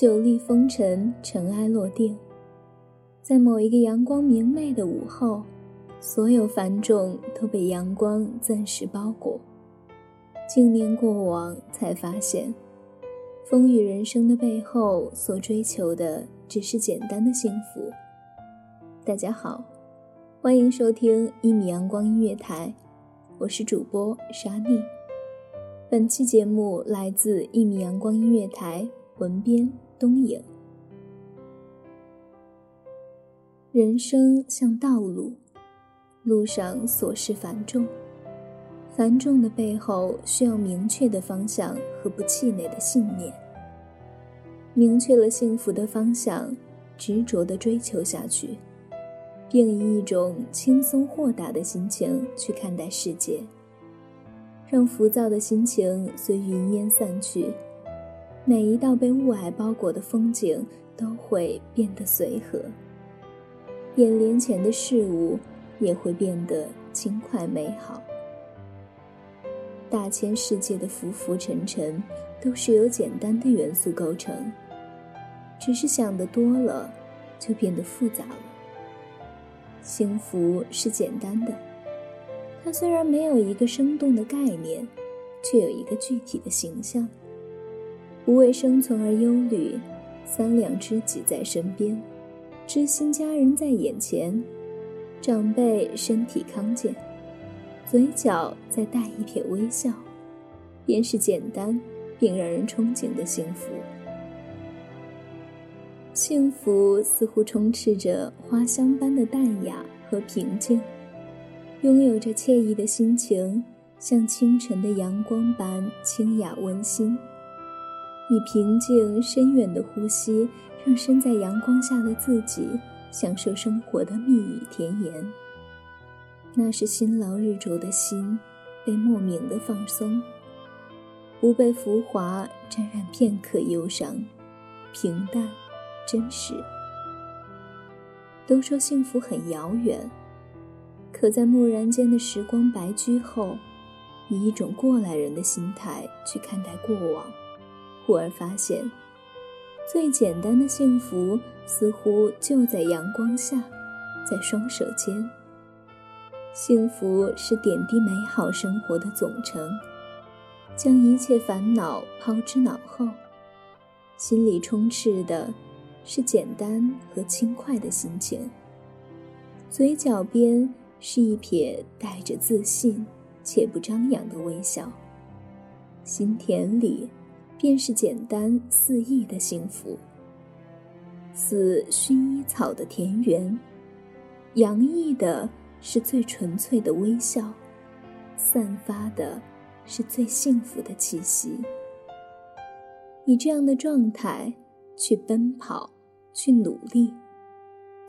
久历风尘，尘埃落定，在某一个阳光明媚的午后，所有繁重都被阳光暂时包裹。经年过往，才发现，风雨人生的背后，所追求的只是简单的幸福。大家好，欢迎收听一米阳光音乐台，我是主播沙莉。本期节目来自一米阳光音乐台文编。东影，人生像道路，路上琐事繁重，繁重的背后需要明确的方向和不气馁的信念。明确了幸福的方向，执着的追求下去，并以一种轻松豁达的心情去看待世界，让浮躁的心情随云烟散去。每一道被雾霭包裹的风景都会变得随和，眼帘前的事物也会变得轻快美好。大千世界的浮浮沉沉都是由简单的元素构成，只是想的多了，就变得复杂了。幸福是简单的，它虽然没有一个生动的概念，却有一个具体的形象。不为生存而忧虑，三两知己在身边，知心家人在眼前，长辈身体康健，嘴角再带一撇微笑，便是简单并让人憧憬的幸福。幸福似乎充斥着花香般的淡雅和平静，拥有着惬意的心情，像清晨的阳光般清雅温馨。以平静深远的呼吸，让身在阳光下的自己享受生活的蜜语甜言。那是辛劳日灼的心，被莫名的放松，不被浮华沾染片刻忧伤，平淡，真实。都说幸福很遥远，可在蓦然间的时光白驹后，以一种过来人的心态去看待过往。忽而发现，最简单的幸福似乎就在阳光下，在双手间。幸福是点滴美好生活的总成，将一切烦恼抛之脑后，心里充斥的是简单和轻快的心情。嘴角边是一撇带着自信且不张扬的微笑，心田里。便是简单肆意的幸福。似薰衣草的田园，洋溢的是最纯粹的微笑，散发的是最幸福的气息。以这样的状态去奔跑，去努力，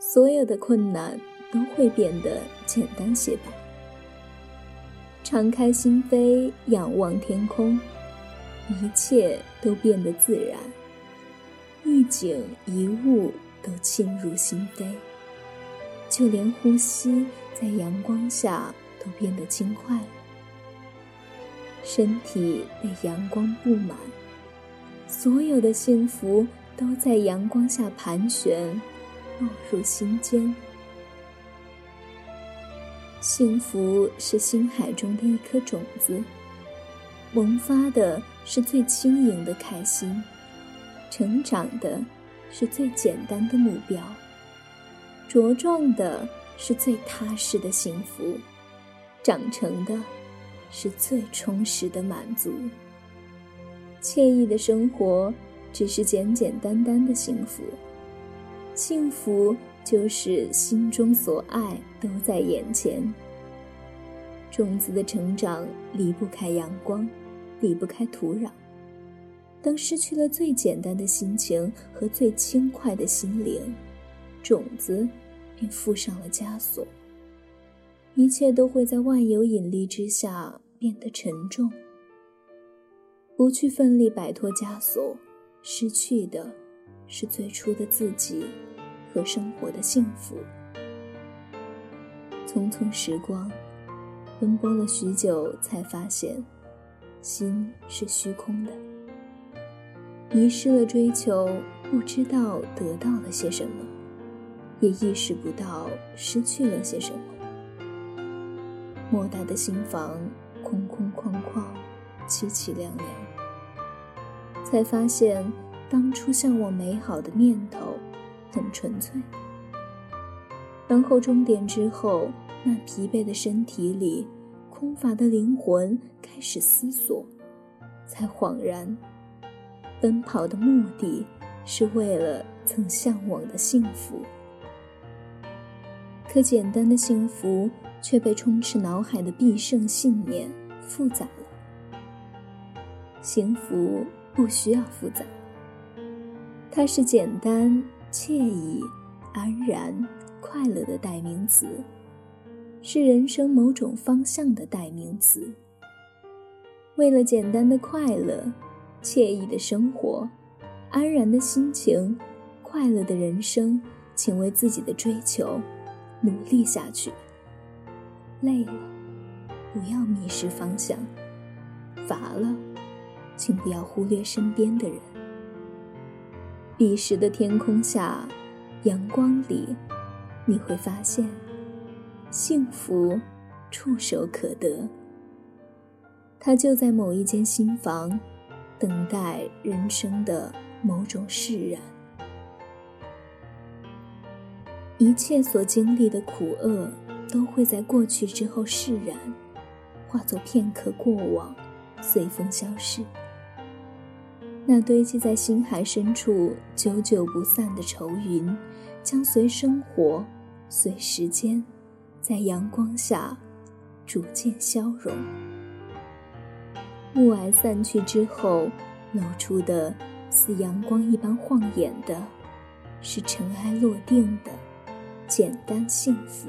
所有的困难都会变得简单些吧。敞开心扉，仰望天空。一切都变得自然，一景一物都沁入心扉，就连呼吸在阳光下都变得轻快。身体被阳光布满，所有的幸福都在阳光下盘旋，落入心间。幸福是心海中的一颗种子，萌发的是最轻盈的开心，成长的是最简单的目标，茁壮的是最踏实的幸福，长成的。是最充实的满足。惬意的生活，只是简简单单的幸福。幸福就是心中所爱都在眼前。种子的成长离不开阳光，离不开土壤。当失去了最简单的心情和最轻快的心灵，种子便附上了枷锁。一切都会在万有引力之下变得沉重。不去奋力摆脱枷锁，失去的是最初的自己和生活的幸福。匆匆时光，奔波了许久，才发现，心是虚空的。迷失了追求，不知道得到了些什么，也意识不到失去了些什么。莫大的心房，空空旷旷，凄凄凉凉。才发现，当初向往美好的念头，很纯粹。然后终点之后，那疲惫的身体里，空乏的灵魂开始思索，才恍然，奔跑的目的是为了曾向往的幸福。可简单的幸福。却被充斥脑海的必胜信念复杂了。幸福不需要复杂，它是简单、惬意、安然、快乐的代名词，是人生某种方向的代名词。为了简单的快乐、惬意的生活、安然的心情、快乐的人生，请为自己的追求努力下去。累了，不要迷失方向；乏了，请不要忽略身边的人。彼时的天空下，阳光里，你会发现，幸福触手可得。它就在某一间新房，等待人生的某种释然。一切所经历的苦厄。都会在过去之后释然，化作片刻过往，随风消逝。那堆积在心海深处、久久不散的愁云，将随生活、随时间，在阳光下逐渐消融。雾霭散去之后，露出的似阳光一般晃眼的，是尘埃落定的简单幸福。